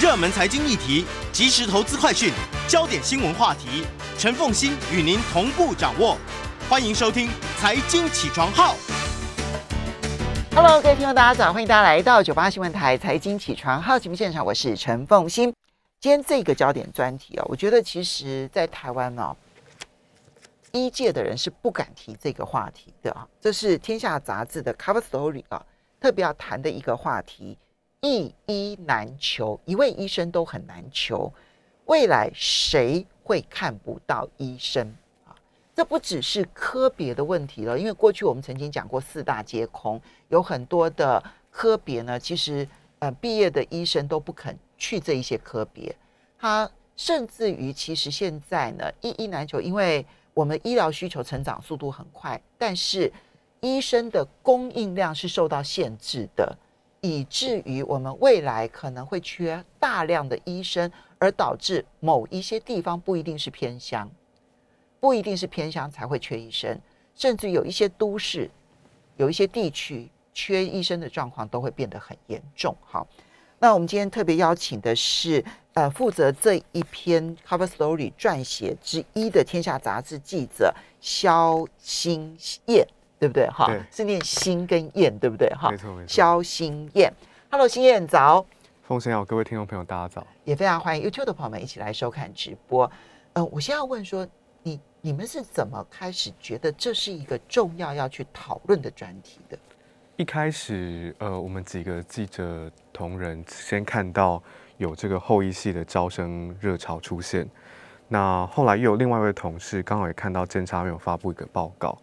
热门财经议题、即时投资快讯、焦点新闻话题，陈凤欣与您同步掌握。欢迎收听《财经起床号》。Hello，各位听众，大家早，欢迎大家来到九八新闻台《财经起床号》节目现场，我是陈凤欣。今天这个焦点专题啊，我觉得其实在台湾呢，一届的人是不敢提这个话题的啊。这是《天下》杂志的 Cover Story 啊，特别要谈的一个话题。一医难求，一位医生都很难求。未来谁会看不到医生啊？这不只是科别的问题了，因为过去我们曾经讲过四大皆空，有很多的科别呢，其实呃毕业的医生都不肯去这一些科别。他甚至于其实现在呢，一医难求，因为我们医疗需求成长速度很快，但是医生的供应量是受到限制的。以至于我们未来可能会缺大量的医生，而导致某一些地方不一定是偏乡，不一定是偏乡才会缺医生，甚至有一些都市，有一些地区缺医生的状况都会变得很严重。好，那我们今天特别邀请的是呃负责这一篇 cover story 撰写之一的天下杂志记者肖新燕。对不对？哈，是念心跟燕，对不对？哈，没错没错。肖心燕，Hello，心燕早。奉先好，各位听众朋友，大家早。也非常欢迎 YouTube 的朋友们一起来收看直播。呃，我先要问说，你你们是怎么开始觉得这是一个重要要去讨论的专题的？一开始，呃，我们几个记者同仁先看到有这个后裔系的招生热潮出现，那后来又有另外一位同事刚好也看到侦查院有发布一个报告。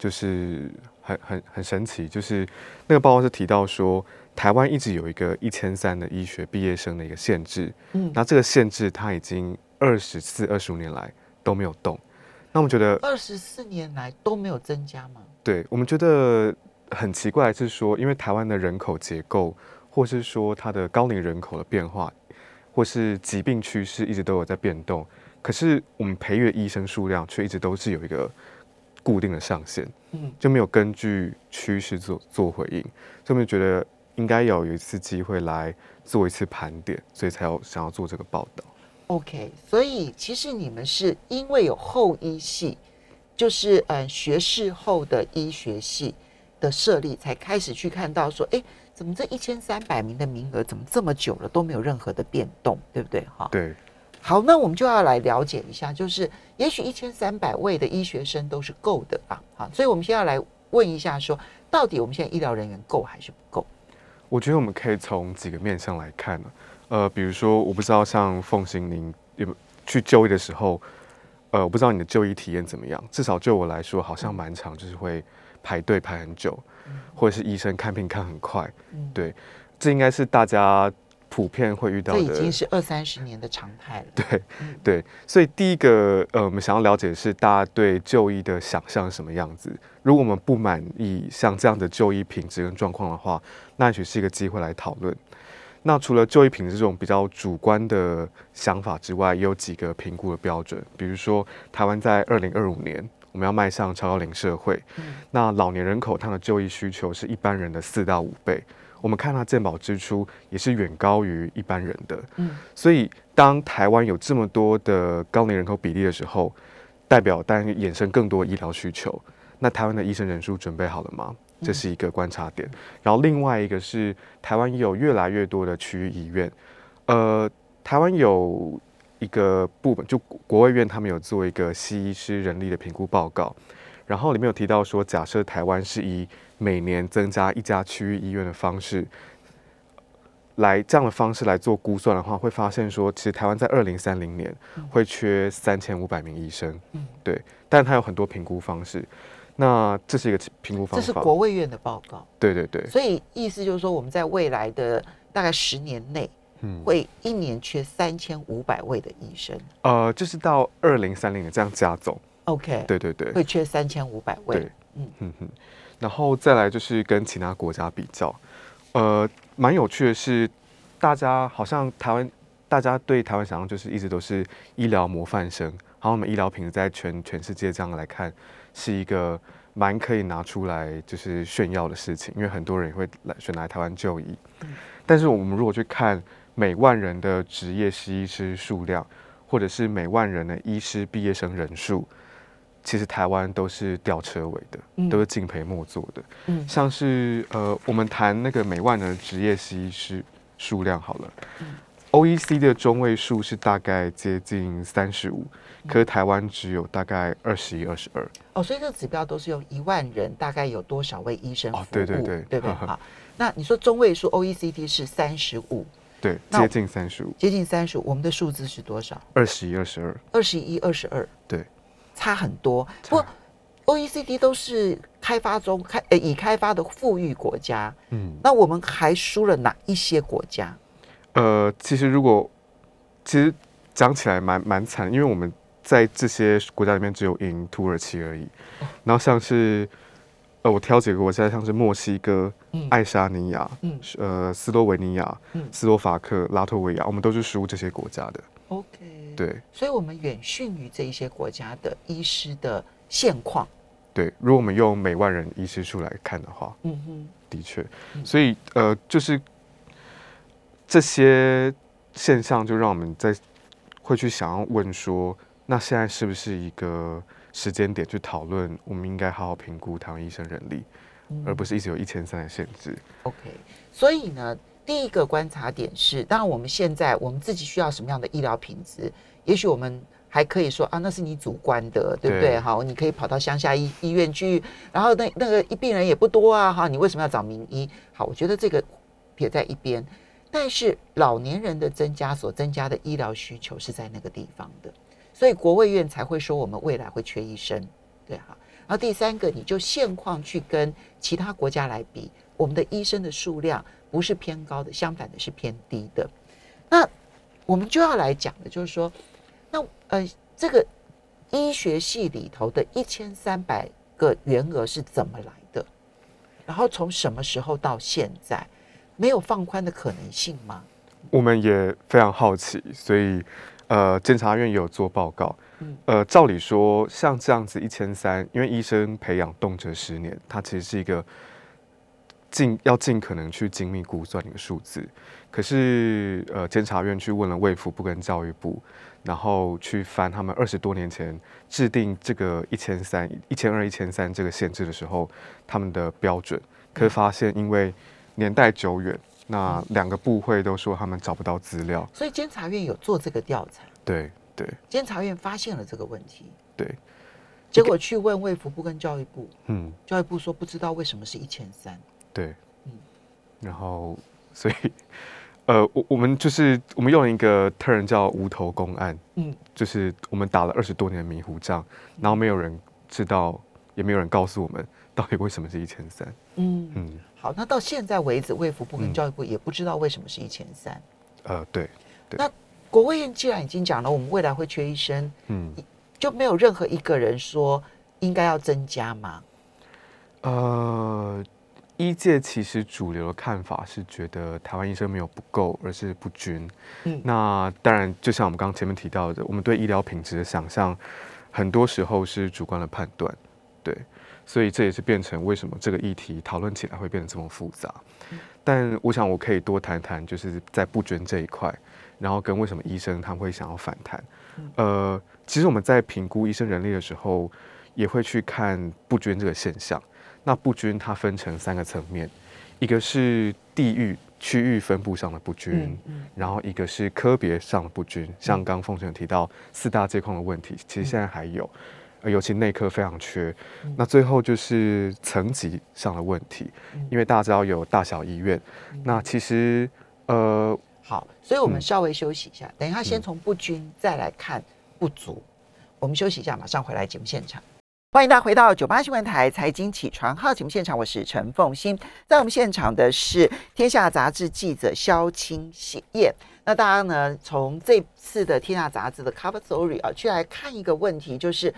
就是很很很神奇，就是那个报告是提到说，台湾一直有一个一千三的医学毕业生的一个限制，嗯，那这个限制它已经二十四、二十五年来都没有动，那我们觉得二十四年来都没有增加吗？对，我们觉得很奇怪是说，因为台湾的人口结构，或是说它的高龄人口的变化，或是疾病趋势一直都有在变动，可是我们培育医生数量却一直都是有一个。固定的上限，嗯，就没有根据趋势做做回应，所以我们觉得应该要有一次机会来做一次盘点，所以才要想要做这个报道。OK，所以其实你们是因为有后医系，就是嗯学士后的医学系的设立，才开始去看到说，哎，怎么这一千三百名的名额怎么这么久了都没有任何的变动，对不对？哈，对。好，那我们就要来了解一下，就是也许一千三百位的医学生都是够的啊，好，所以我们先要来问一下，说到底我们现在医疗人员够还是不够？我觉得我们可以从几个面向来看呢，呃，比如说我不知道像凤行您有去就医的时候，呃，我不知道你的就医体验怎么样，至少就我来说，好像蛮长，就是会排队排很久，或者是医生看病看很快，对，这应该是大家。普遍会遇到的，这已经是二三十年的常态了。对，对，所以第一个，呃，我们想要了解的是大家对就医的想象是什么样子。如果我们不满意像这样的就医品质跟状况的话，那也许是一个机会来讨论。那除了就医品质这种比较主观的想法之外，也有几个评估的标准。比如说，台湾在二零二五年我们要迈向超高龄社会，那老年人口他的就医需求是一般人的四到五倍。我们看它健保支出也是远高于一般人的，嗯，所以当台湾有这么多的高龄人口比例的时候，代表当然衍生更多医疗需求。那台湾的医生人数准备好了吗？这是一个观察点。然后另外一个是台湾有越来越多的区域医院，呃，台湾有一个部门就国卫院，他们有做一个西医师人力的评估报告，然后里面有提到说，假设台湾是以每年增加一家区域医院的方式，来这样的方式来做估算的话，会发现说，其实台湾在二零三零年会缺三千五百名医生。嗯，对，但它有很多评估方式。那这是一个评估方式，这是国卫院的报告。对对对。所以意思就是说，我们在未来的大概十年内，嗯，会一年缺三千五百位的医生。呃，就是到二零三零年这样加总。OK。对对对。会缺三千五百位。对，嗯嗯嗯。然后再来就是跟其他国家比较，呃，蛮有趣的是，大家好像台湾，大家对台湾想象就是一直都是医疗模范生，然后我们医疗品质在全全世界这样来看，是一个蛮可以拿出来就是炫耀的事情，因为很多人也会来选来台湾就医。但是我们如果去看每万人的职业实医师数量，或者是每万人的医师毕业生人数，其实台湾都是吊车尾的，嗯都是敬陪末座的。嗯像是呃，我们谈那个每万人的职业实医师数量好了。OECD 的中位数是大概接近三十五，可是台湾只有大概二十一、二十二。哦，所以这个指标都是用一万人，大概有多少位医生哦对对对对不对？那你说中位数 OECD 是三十五，对，接近三十五，接近三十五，我们的数字是多少？二十一、二十二。二十一、二十二，对，差很多。不过 OECD 都是开发中开呃已开发的富裕国家，嗯，那我们还输了哪一些国家？呃，其实如果其实讲起来蛮蛮惨，因为我们在这些国家里面只有赢土耳其而已。然后像是呃，我挑几个国家，像是墨西哥、嗯爱沙尼亚、嗯呃斯洛维尼亚、嗯斯洛伐克、拉脱维亚，我们都是输这些国家的。，OK，，对。所以我们远逊于这一些国家的医师的现况。对，如果我们用每万人医师数来看的话，嗯哼，的确，嗯。所以呃，就是这些现象，就让我们在会去想要问说，那现在是不是一个时间点去讨论，我们应该好好评估台湾医生人力，嗯。而不是一直有一千三的限制。OK，所以呢，第一个观察点是，当然我们现在我们自己需要什么样的医疗品质，也许我们还可以说啊，那是你主观的，对不对？对好，你可以跑到乡下医医院去，然后那那个病人也不多啊，哈，你为什么要找名医？好，我觉得这个撇在一边。但是老年人的增加所增加的医疗需求是在那个地方的，所以国卫院才会说我们未来会缺医生，对哈。然后第三个，你就现况去跟其他国家来比，我们的医生的数量不是偏高的，相反的是偏低的。那我们就要来讲的就是说，那呃，这个医学系里头的一千三百个员额是怎么来的？然后从什么时候到现在，没有放宽的可能性吗？我们也非常好奇，所以呃，监察院也有做报告。嗯呃，照理说，像这样子一千三，因为医生培养动辄十年，它其实是一个尽要尽可能去精密估算的一个数字。可是呃，监察院去问了卫福部跟教育部，然后去翻他们二十多年前制定这个一千三、一千二、一千三这个限制的时候，他们的标准，可是发现因为年代久远，那两个部会都说他们找不到资料。所以监察院有做这个调查，对对。监察院发现了这个问题，对，结果去问卫福部跟教育部，嗯，教育部说不知道为什么是一千三。对。嗯，然后所以呃，我我们就是我们用了一个 term 叫无头公案，嗯，就是我们打了二十多年的迷糊仗，然后没有人知道，也没有人告诉我们到底为什么是一千三。嗯，嗯，好，那到现在为止，卫福部跟嗯教育部也不知道为什么是一千三。呃，对，那国卫院既然已经讲了，我们未来会缺医生，嗯，就没有任何一个人说应该要增加吗？呃，医界其实主流的看法是觉得台湾医生没有不够，而是不均。嗯那当然，就像我们刚刚前面提到的，我们对医疗品质的想象，很多时候是主观的判断，对，所以这也是变成为什么这个议题讨论起来会变得这么复杂。但我想我可以多谈谈，就是在不均这一块，然后跟为什么医生他们会想要反弹。呃，其实我们在评估医生人力的时候，也会去看不均这个现象。那不均它分成三个层面，一个是地域区域分布上的不均，嗯然后一个是科别上的不均，像刚刚凤城提到四大界况的问题，其实现在还有，呃尤其内科非常缺。嗯。那最后就是层级上的问题，嗯。因为大家知道有大小医院，那其实呃好，所以我们嗯。稍微休息一下，等一下先嗯。从不均再来看不足。我们休息一下，马上回来节目现场。欢迎大家回到九八新闻台财经起床号节目现场，我是陈凤欣。在我们现场的是《天下》杂志记者萧清燕。那大家呢，从这次的《天下》杂志的 cover story 啊，去来看一个问题，就是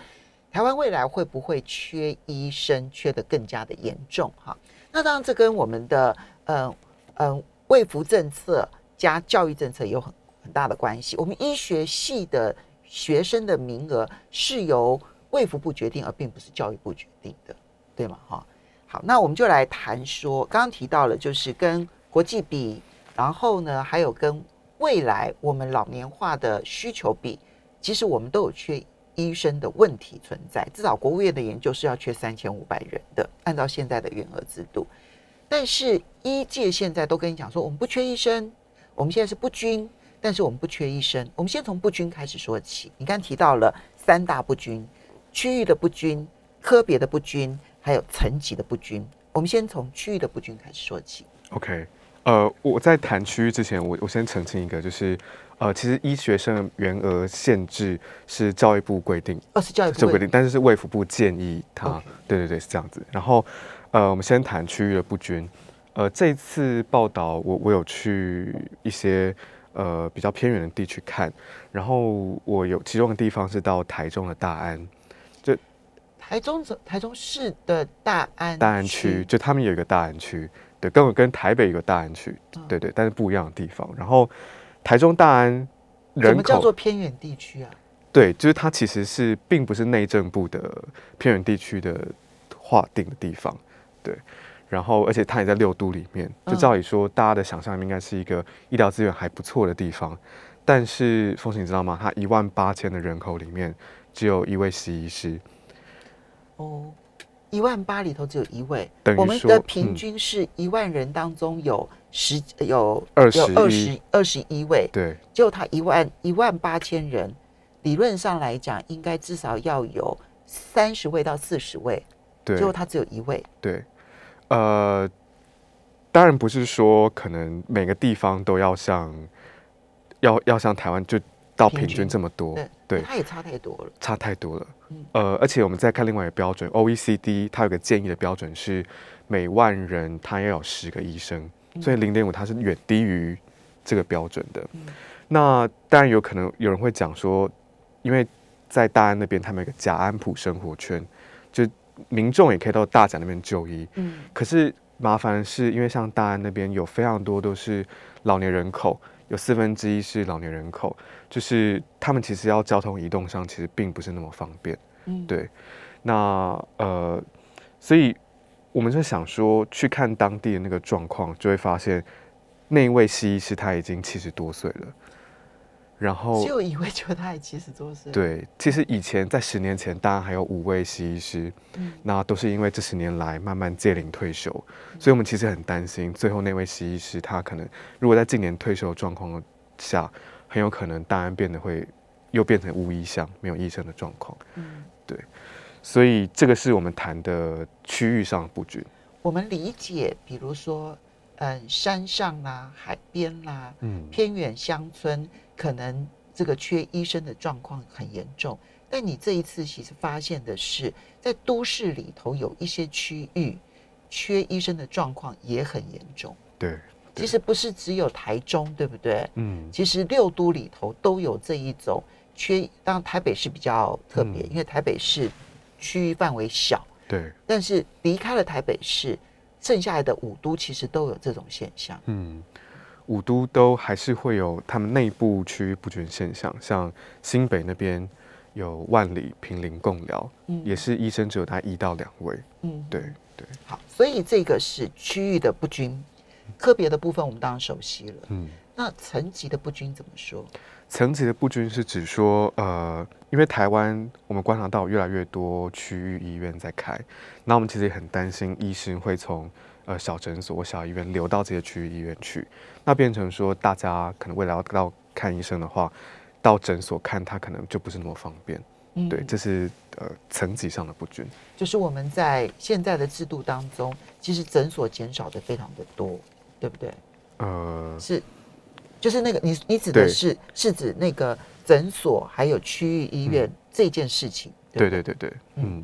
台湾未来会不会缺医生，缺得更加的严重？哈，那当然这跟我们的嗯嗯卫福政策加教育政策有很很大的关系。我们医学系的学生的名额是由卫福部决定，而并不是教育部决定的，对吗？哈，好，那我们就来谈说，刚刚提到了，就是跟国际比，然后呢，还有跟未来我们老年化的需求比，其实我们都有缺医生的问题存在。至少国务院的研究是要缺三千五百人的，按照现在的员额制度。但是医界现在都跟你讲说，我们不缺医生，我们现在是不均，但是我们不缺医生。我们先从不均开始说起。你刚提到了三大不均：区域的不均、科别的不均，还有层级的不均。我们先从区域的不均开始说起。OK，呃，我在谈区域之前，我我先澄清一个，就是呃，其实医学生员额限制是教育部规定，二是教育部这规定，但是是卫福部建议他对对对是这样子。然后呃，我们先谈区域的不均。呃，这一次报道我我有去一些呃比较偏远的地区看，然后我有其中的地方是到台中的大安，台中台中市的大安大安区，就他们有一个大安区，对，跟我跟台北有个大安区，嗯对对，但是不一样的地方。然后台中大安什人么叫做口，偏远地区啊？对，就是它其实是并不是内政部的偏远地区的划定的地方，对。然后，而且它也在六都里面，就嗯照理说，大家的想象应该是一个医疗资源还不错的地方。但是，风行你知道吗？它一万八千的人口里面，只有一位西医师，哦，一万八里头只有一位，我们的平嗯均是一万人当中有十有21有二十二十一位，对就他一万一万八千人，理论上来讲应该至少要有三十位到四十位，对结果他只有一位，对，呃，当然不是说可能每个地方都要像要要像台湾就到平平均均这么多，对，对他也差太多了，差太多了嗯。呃，而且我们再看另外一个标准，OECD 它有个建议的标准是每万人它要有十个医生，所以零点五它是远低于这个标准的。嗯那当然有可能有人会讲说，因为在大安那边他们有个甲安普生活圈，就民众也可以到大甲那边就医。嗯可是麻烦的是，因为像大安那边有非常多都是老年人口，有四分之一是老年人口，就是他们其实要交通移动上其实并不是那么方便。嗯，对，那呃，所以我们就想说去看当地的那个状况，就会发现那一位西医师他已经七十多岁了，然后只有一位，就他也七十多岁，，对，其实以前在十年前，当然还有五位西医师，嗯。那都是因为这十年来慢慢届龄退休，所以我们其实很担心，最后那位西医师他可能如果在近年退休的状况下，很有可能大安变得会又变成无医乡、没有医生的状况，嗯。对。所以这个是我们谈的区域上的布局。我们理解，比如说，嗯，山上啦、海边啦、嗯，偏远乡村，可能这个缺医生的状况很严重。但你这一次其实发现的是，在都市里头有一些区域缺医生的状况也很严重。对，其实不是只有台中，对不对？嗯，其实六都里头都有这一种缺，当然台北市比较特别，嗯因为台北市区域范围小。对，但是离开了台北市，剩下来的五都其实都有这种现象。嗯，五都都还是会有他们内部区域不均现象，像新北那边有万里、平林、共寮，嗯也是医生只有大概一到两位。嗯，对对，好，所以这个是区域的不均，科别的部分我们当然熟悉了。嗯，那层级的不均怎么说？层级的不均是指说，呃，因为台湾我们观察到越来越多区域医院在开，那我们其实也很担心医生会从呃小诊所小医院流到这些区域医院去，那变成说大家可能未来要到看医生的话，到诊所看他可能就不是那么方便。嗯对，这是呃层级上的不均。就是我们在现在的制度当中，其实诊所减少的非常的多，对不对？呃，是，就是那个你你指的是是指那个诊所还有区域医院这件事情。对不对对对，嗯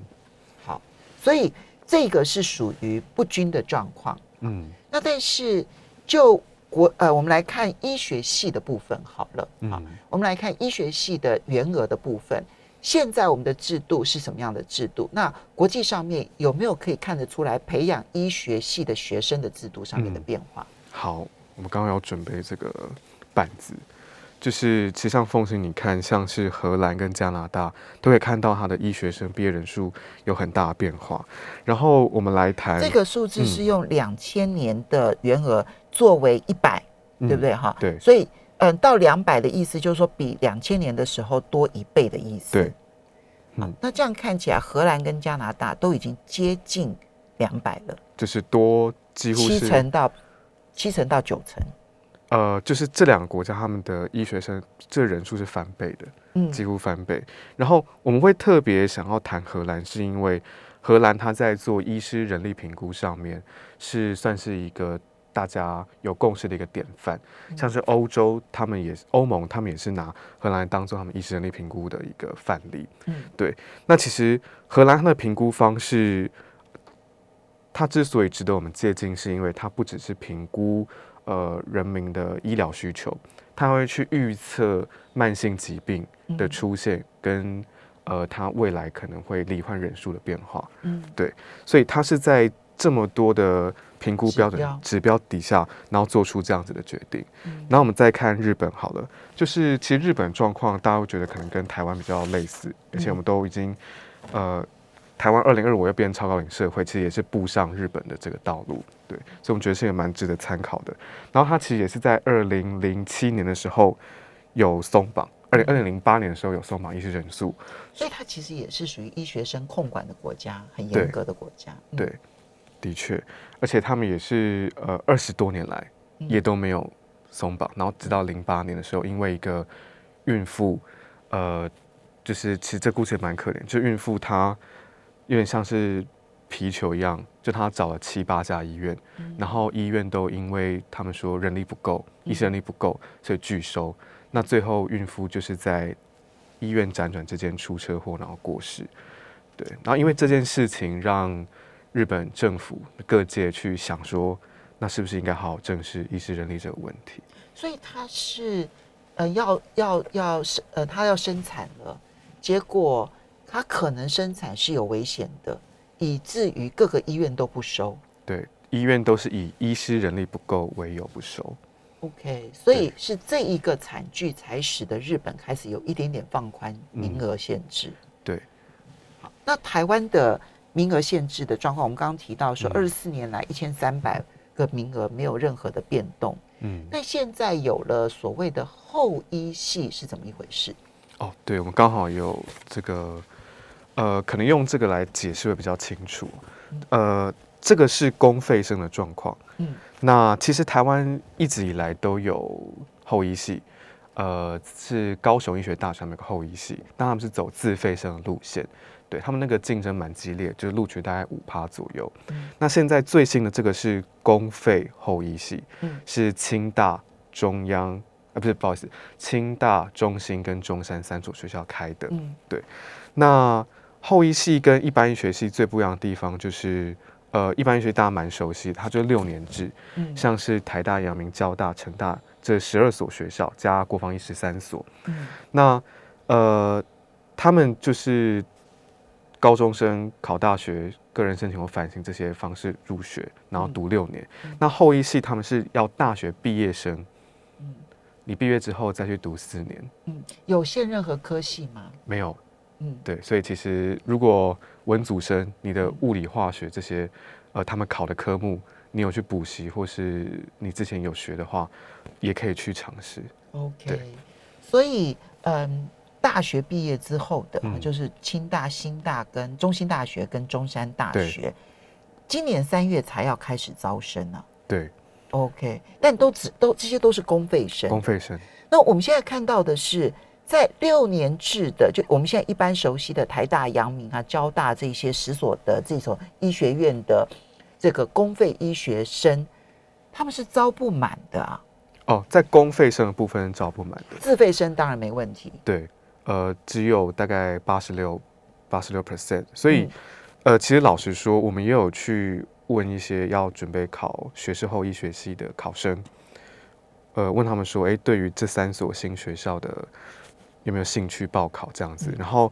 好，所以这个是属于不均的状况。嗯那但是就国呃，我们来看医学系的部分好了啊，嗯我们来看医学系的员额的部分。现在我们的制度是什么样的制度？那国际上面有没有可以看得出来培养医学系的学生的制度上面的嗯变化？好，我们刚刚要准备这个板子，就是其实像奉行，你看像是荷兰跟加拿大，都可以看到它的医学生毕业人数有很大的变化。然后我们来谈这个数字嗯是用两千年的员额作为一百、嗯对不对哈？对所以嗯，到两百的意思就是说比两千年的时候多一倍的意思。对，那这样看起来，荷兰跟加拿大都已经接近两百了，就是多几乎七成到七成到九成。呃，就是这两个国家他们的医学生这人数是翻倍的，嗯几乎翻倍。然后我们会特别想要谈荷兰，是因为荷兰它在做医师人力评估上面是算是一个大家有共识的一个典范。像是欧洲，他们也是欧盟，他们也是拿荷兰当做他们医师人力评估的一个范例。嗯对。那其实荷兰它的评估方式，它之所以值得我们借鉴，是因为它不只是评估呃人民的医疗需求，他会去预测慢性疾病的嗯出现跟呃他未来可能会罹患人数的变化。嗯。对所以他是在这么多的评估标准指标。指标底下，然后做出这样子的决定。嗯。然后我们再看日本好了，就是其实日本状况大家会觉得可能跟台湾比较类似，而且我们都已经呃，台湾二零二五要变超高龄社会，其实也是步上日本的这个道路，对，所以我们觉得是也蛮值得参考的。然后他其实也是在二零零七年的时候有松绑，二零二零零八年的时候有松绑医师人数，所以它其实也是属于医学生控管的国家，很严格的国家。嗯。对，的确，而且他们也是呃二十多年来嗯。也都没有松绑，然后直到零八年的时候，因为一个孕妇，呃，就是其实这故事也蛮可怜，就孕妇她有点像是皮球一样，就他找了七八家医院，嗯然后医院都因为他们说人力不够，医生人力不够，所以拒收。那最后孕妇就是在医院辗转之间出车祸，然后过世。对，然后因为这件事情让日本政府各界去想说，那是不是应该好好正视医师人力这个问题？所以他是呃要要要生呃他要生产了，结果他可能生产是有危险的，以至于各个医院都不收。对，医院都是以医师人力不够为由不收。OK，所以是这一个惨剧才使得日本开始有一点点放宽名额限制。对，好，那台湾的名额限制的状况，我们刚刚提到说，嗯二十四年来一千三百个名额没有任何的变动。嗯，那现在有了所谓的后医系是怎么一回事？哦，对，我们刚好有这个，呃，可能用这个来解释会比较清楚。呃，这个是公费生的状况。嗯那其实台湾一直以来都有后医系，呃，是高雄医学大学他们有个后医系，但他们是走自费生的路线，对他们那个竞争蛮激烈，就是录取大概五趴左右。嗯那现在最新的这个是公费后医系，嗯是清大、中央，啊，不是，不好意思，清大、中心跟中山三所学校开的。嗯那后医系跟一般医学系最不一样的地方就是，呃，一般医学大家蛮熟悉，它就是六年制，嗯像是台大、阳明、交大、成大这十二所学校加国防医十三所。嗯那呃，他们就是高中生考大学、个人申请或反省这些方式入学，然后读六年。嗯那后医系他们是要大学毕业生，嗯你毕业之后再去读四年，嗯，有限任何科系吗？没有。嗯。对，所以其实如果文组生，你的物理、化学这些，呃，他们考的科目，你有去补习，或是你之前有学的话，也可以去尝试。，OK。所以嗯，大学毕业之后的，嗯。就是清大、新大跟中兴大学跟中山大对。学，今年三月才要开始招生呢、对，OK，但都只都这些都是公费生。公费生，那我们现在看到的是，在六年制的，就我们现在一般熟悉的台大、阳明啊、交大这些十所的这种医学院的这个公费医学生，他们是招不满的啊。哦，在公费生的部分招不满的，自费生当然没问题，对，呃，只有大概八十六、八十六 percent，所以、嗯。呃，其实老实说，我们也有去问一些要准备考学士后医学系的考生，呃，问他们说，哎，对于这三所新学校的有没有兴趣报考这样子？嗯然后，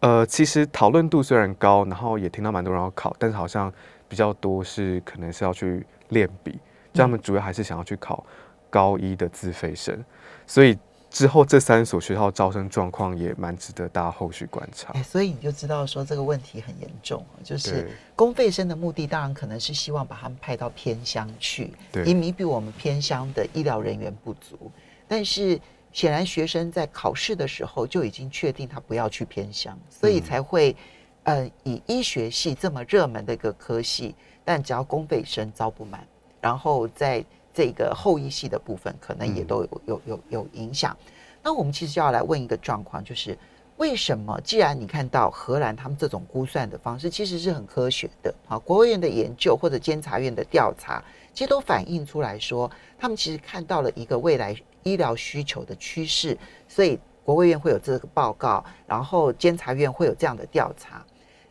呃，其实讨论度虽然高，然后也听到蛮多人要考，但是好像比较多是可能是要去练笔，就他们主要还是想要去考高一的自费生，所以之后这三所学校招生状况也蛮值得大家后续观察哎，。所以你就知道说这个问题很严重啊，就是公费生的目的当然可能是希望把他们派到偏乡去，对以弥补我们偏乡的医疗人员不足。但是显然学生在考试的时候就已经确定他不要去偏乡，所以才会，呃，以医学系这么热门的一个科系，但只要公费生招不满，然后在这个后医系的部分可能也都有有有有影响。那我们其实就要来问一个状况，就是为什么既然你看到荷兰他们这种估算的方式其实是很科学的，啊，国务院的研究或者监察院的调查，其实都反映出来说，他们其实看到了一个未来医疗需求的趋势，所以国务院会有这个报告，然后监察院会有这样的调查。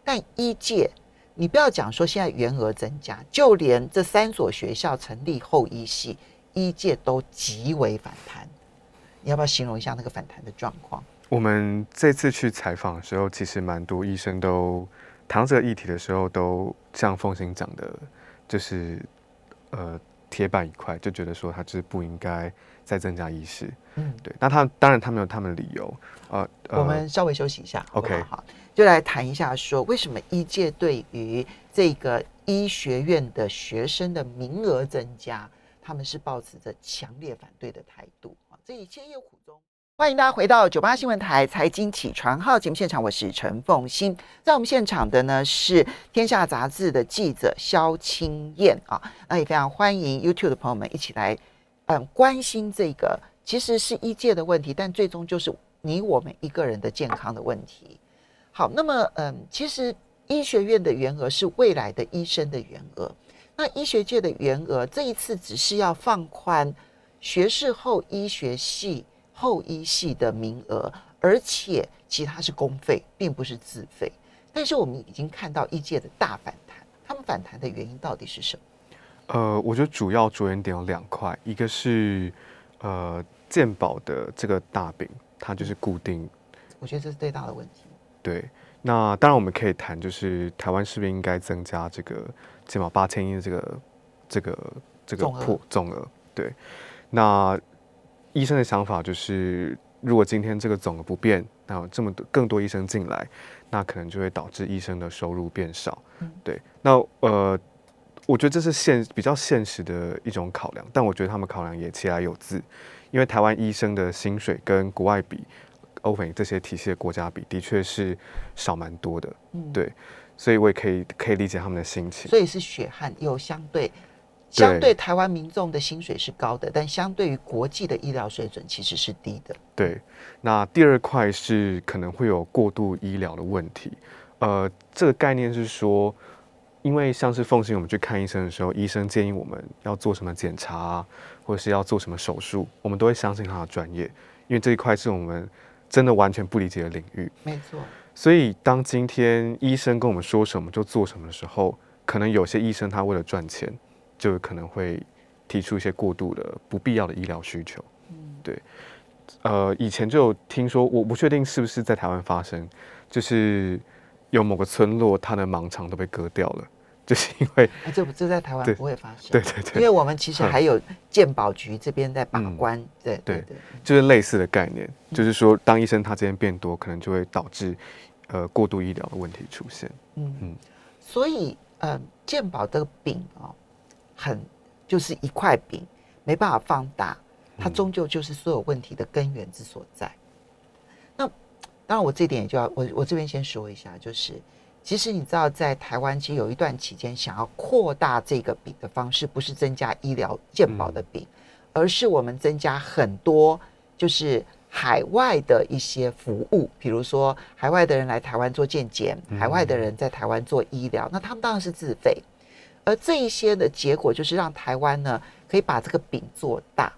但医界，你不要讲说现在员额增加，就连这三所学校成立后医系，医界都极为反弹。你要不要形容一下那个反弹的状况？我们这次去采访的时候，其实蛮多医生都谈到这个议题的时候，都像凤行讲的，就是呃铁板一块，就觉得说他就是不应该再增加医师。嗯，对。那他当然他们有他们的理由。呃，我们稍微休息一下，OK，好，就来谈一下说为什么医界对于这个医学院的学生的名额增加，他们是抱持着强烈反对的态度啊。这一切有苦衷。欢迎大家回到九八新闻台财经起床号节目现场，我是陈凤欣。在我们现场的呢是天下杂志的记者肖青燕啊，那也非常欢迎 YouTube 的朋友们一起来嗯关心这个其实是医界的问题，但最终就是你我们一个人的健康的问题。好，那么嗯，其实医学院的员额是未来的医生的员额，那医学界的员额这一次只是要放宽。学士后医学系后医系的名额，而且其他是公费，并不是自费。但是我们已经看到医界的大反弹，他们反弹的原因到底是什么？呃，我觉得主要着眼点有两块，一个是呃健保的这个大饼，它就是固定。我觉得这是最大的问题。对，那当然我们可以谈，就是台湾是不是应该增加这个健保八千亿的这个这个这个破总额？对。那医生的想法就是，如果今天这个总额不变，那有这么多更多医生进来，那可能就会导致医生的收入变少。对，那呃，我觉得这是现比较现实的一种考量，但我觉得他们考量也其来有自，因为台湾医生的薪水跟国外比，欧美这些体系的国家比，的确是少蛮多的。嗯，对，所以我也可以可以理解他们的心情。所以是血汗又相对。相对台湾民众的薪水是高的，但相对于国际的医疗水准其实是低的。对，那第二块是可能会有过度医疗的问题。呃，这个概念是说，因为像是奉行我们去看医生的时候，医生建议我们要做什么检查，或者是要做什么手术，我们都会相信他的专业，因为这一块是我们真的完全不理解的领域。没错。所以当今天医生跟我们说什么就做什么的时候，可能有些医生他为了赚钱。就可能会提出一些过度的、不必要的医疗需求。嗯，对。呃，以前就有听说，我不确定是不是在台湾发生，就是有某个村落，它的盲肠都被割掉了，就是因为这不这在台湾不会发生。对对对，因为我们其实还有健保局这边在把关。对对对，就是类似的概念，就是说，当医生他这边变多，可能就会导致呃过度医疗的问题出现。嗯嗯，所以呃，健保的饼啊。很就是一块饼，没办法放大，它终究就是所有问题的根源之所在。那当然，我这点也就要我我这边先说一下，就是其实你知道，在台湾其实有一段期间，想要扩大这个饼的方式，不是增加医疗健保的饼，而是我们增加很多就是海外的一些服务，比如说海外的人来台湾做健检，海外的人在台湾做医疗，那他们当然是自费。而这一些的结果就是让台湾呢可以把这个饼做大，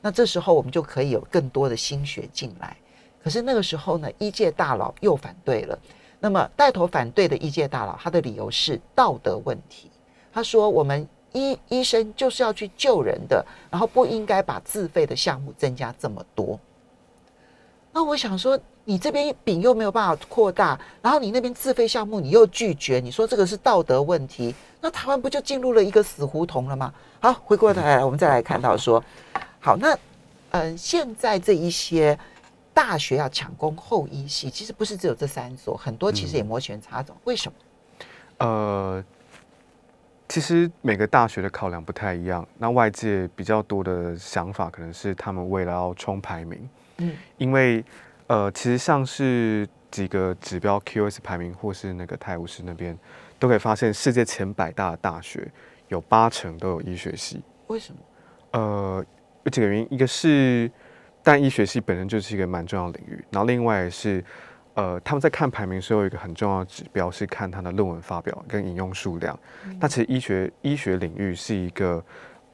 那这时候我们就可以有更多的心血进来。可是那个时候呢，医界大佬又反对了。那么带头反对的医界大佬，他的理由是道德问题。他说：“我们医医生就是要去救人的，然后不应该把自费的项目增加这么多。”那我想说，你这边饼又没有办法扩大，然后你那边自费项目你又拒绝，你说这个是道德问题？那台湾不就进入了一个死胡同了吗？好，回过头来，我们再来看到说，好，那嗯，现在这一些大学要抢攻后医系，其实不是只有这三所，很多其实也摩拳擦掌。为什么？呃，其实每个大学的考量不太一样，那外界比较多的想法可能是他们为了要冲排名，嗯，因为呃，其实像是几个指标 QS 排名或是那个泰晤士那边，都可以发现世界前百大的大学有八成都有医学系。为什么？呃，有几个原因，一个是，但医学系本身就是一个蛮重要的领域，然后另外是，呃，他们在看排名时候有一个很重要的指标是看他的论文发表跟引用数量。那其实医学医学领域是一个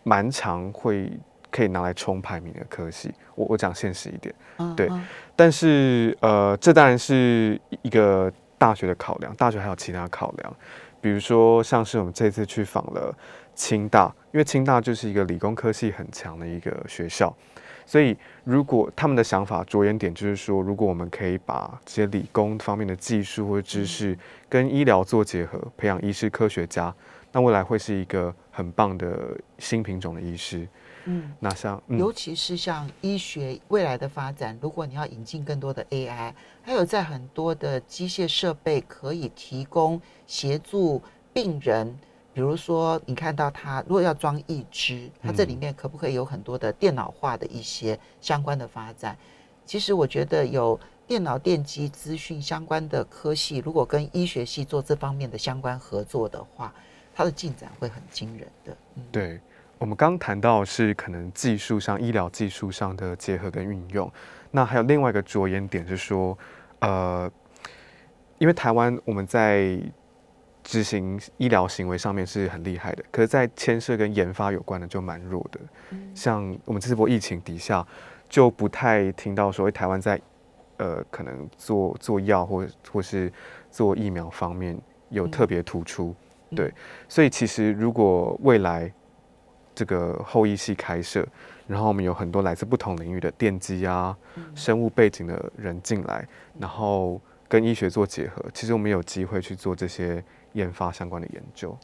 蛮常会可以拿来冲排名的科系。我我讲现实一点，对嗯嗯但是呃，这当然是一个大学的考量，大学还有其他考量，比如说像是我们这次去访了清大，因为清大就是一个理工科系很强的一个学校，所以如果他们的想法着眼点就是说，如果我们可以把这些理工方面的技术或者知识跟医疗做结合，培养医师科学家，那未来会是一个很棒的新品种的医师。嗯。那像、嗯尤其是像医学未来的发展，如果你要引进更多的 AI，还有在很多的机械设备可以提供协助病人，比如说你看到它如果要装义肢，它这里面可不可以有很多的电脑化的一些相关的发展？其实我觉得有电脑电机资讯相关的科系，如果跟医学系做这方面的相关合作的话，它的进展会很惊人的。嗯，对，我们刚谈到是可能技术上、医疗技术上的结合跟运用，那还有另外一个着眼点是说，呃，因为台湾我们在执行医疗行为上面是很厉害的，可是，在牵涉跟研发有关的就蛮弱的。像我们这波疫情底下，就不太听到说，诶台湾在呃可能做做药或或是做疫苗方面有特别突出。对，所以其实如果未来这个后裔系开设，然后我们有很多来自不同领域的电机啊、生物背景的人进来，然后跟医学做结合，其实我们有机会去做这些研发相关的研究。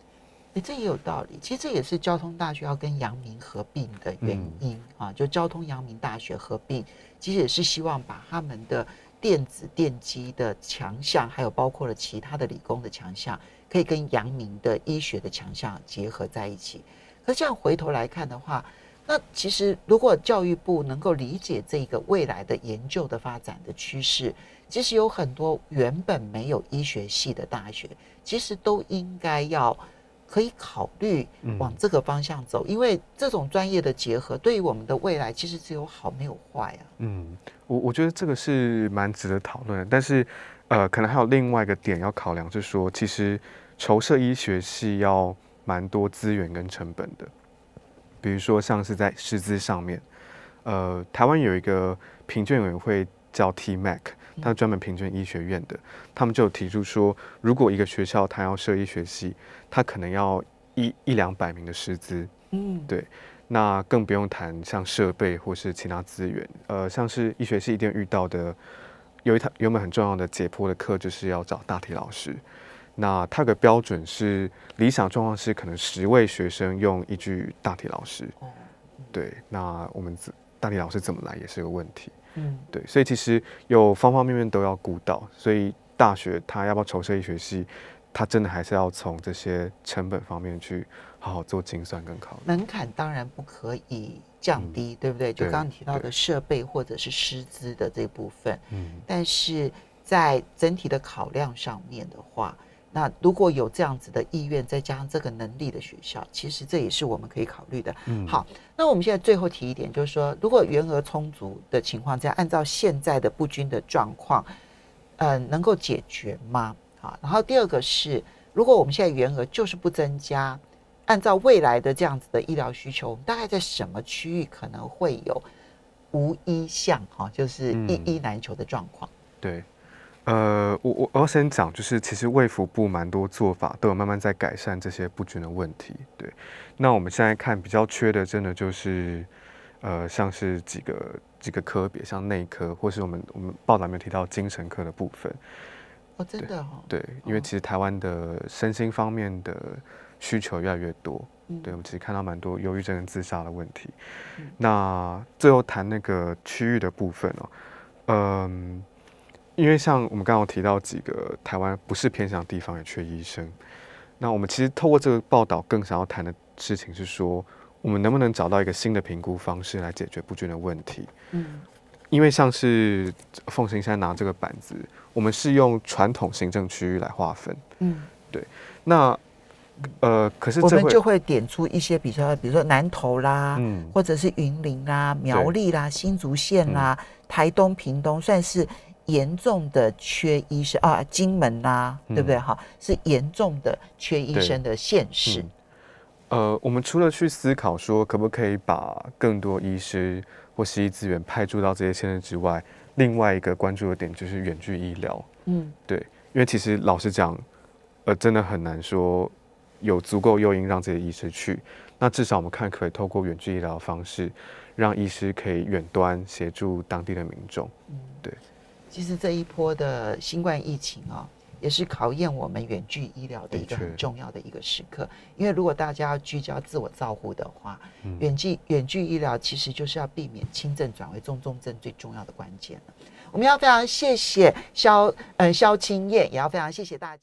诶，这也有道理。其实这也是交通大学要跟阳明合并的原因、啊，就交通阳明大学合并，其实也是希望把他们的电子电机的强项，还有包括了其他的理工的强项，可以跟阳明的医学的强项结合在一起。可这样回头来看的话，那其实如果教育部能够理解这个未来的研究的发展的趋势，其实有很多原本没有医学系的大学，其实都应该要可以考虑往这个方向走，因为这种专业的结合对于我们的未来其实只有好没有坏啊。嗯，我我觉得这个是蛮值得讨论的，但是呃，可能还有另外一个点要考量，就是说其实筹设医学系要蛮多资源跟成本的，比如说像是在师资上面，呃，台湾有一个评卷委员会叫 TMAC，它专门评卷医学院的，他们就有提出说，如果一个学校它要设医学系，它可能要一一两百名的师资，嗯，对，那更不用谈像设备或是其他资源，呃，像是医学系一定遇到的，有一堂原本很重要的解剖的课，就是要找大体老师。那它有个标准是理想状况是可能十位学生用一句大体老师，哦，对，那我们大体老师怎么来也是个问题，嗯，对，所以其实有方方面面都要顾到，所以大学它要不要筹设医学系，它真的还是要从这些成本方面去好好做精算跟考虑。门槛当然不可以降低，对不对？就对刚刚提到的设备或者是师资的这部分，嗯，但是在整体的考量上面的话，那如果有这样子的意愿，再加上这个能力的学校，其实这也是我们可以考虑的。嗯好，那我们现在最后提一点，就是说，如果员额充足的情况下，按照现在的不均的状况，呃，能够解决吗？好，然后第二个是，如果我们现在员额就是不增加，按照未来的这样子的医疗需求，我们大概在什么区域可能会有无医项哈，就是一嗯医难求的状况？对，呃，我我我要先讲，就是其实卫福部蛮多做法都有慢慢在改善这些不均的问题。对，那我们现在看比较缺的，真的就是呃，像是几个几个科别，像内科，或是我们我们报道里面提到精神科的部分。哦，真的哈、对，因为哦其实台湾的身心方面的需求越来越多。嗯对，我们其实看到蛮多忧郁症跟自杀的问题。嗯那最后谈那个区域的部分哦，嗯，因为像我们刚刚提到几个台湾不是偏向地方也缺医生，那我们其实透过这个报道，更想要谈的事情是说，我们能不能找到一个新的评估方式来解决不均的问题？嗯因为像是凤行山拿这个板子，我们是用传统行政区域来划分。嗯，对那呃，可是我们就会点出一些比较，比如说南投啦，嗯或者是云林啦、苗栗啦、新竹县啦、嗯台东、屏东，算是严重的缺医生啊，金门啦，嗯对不对？哈，是严重的缺医生的现实。嗯呃，我们除了去思考说可不可以把更多医师或西医资源派驻到这些县市之外，另外一个关注的点就是远距医疗。嗯对，因为其实老实讲，呃，真的很难说有足够诱因让这些医师去。那至少我们看可以透过远距医疗的方式，让医师可以远端协助当地的民众。其实这一波的新冠疫情啊、也是考验我们远距医疗的一个很重要的一个时刻。因为如果大家要聚焦自我照护的话，嗯远距远距医疗其实就是要避免轻症转为中重症最重要的关键了。我们要非常谢谢肖呃肖青燕，也要非常谢谢大家。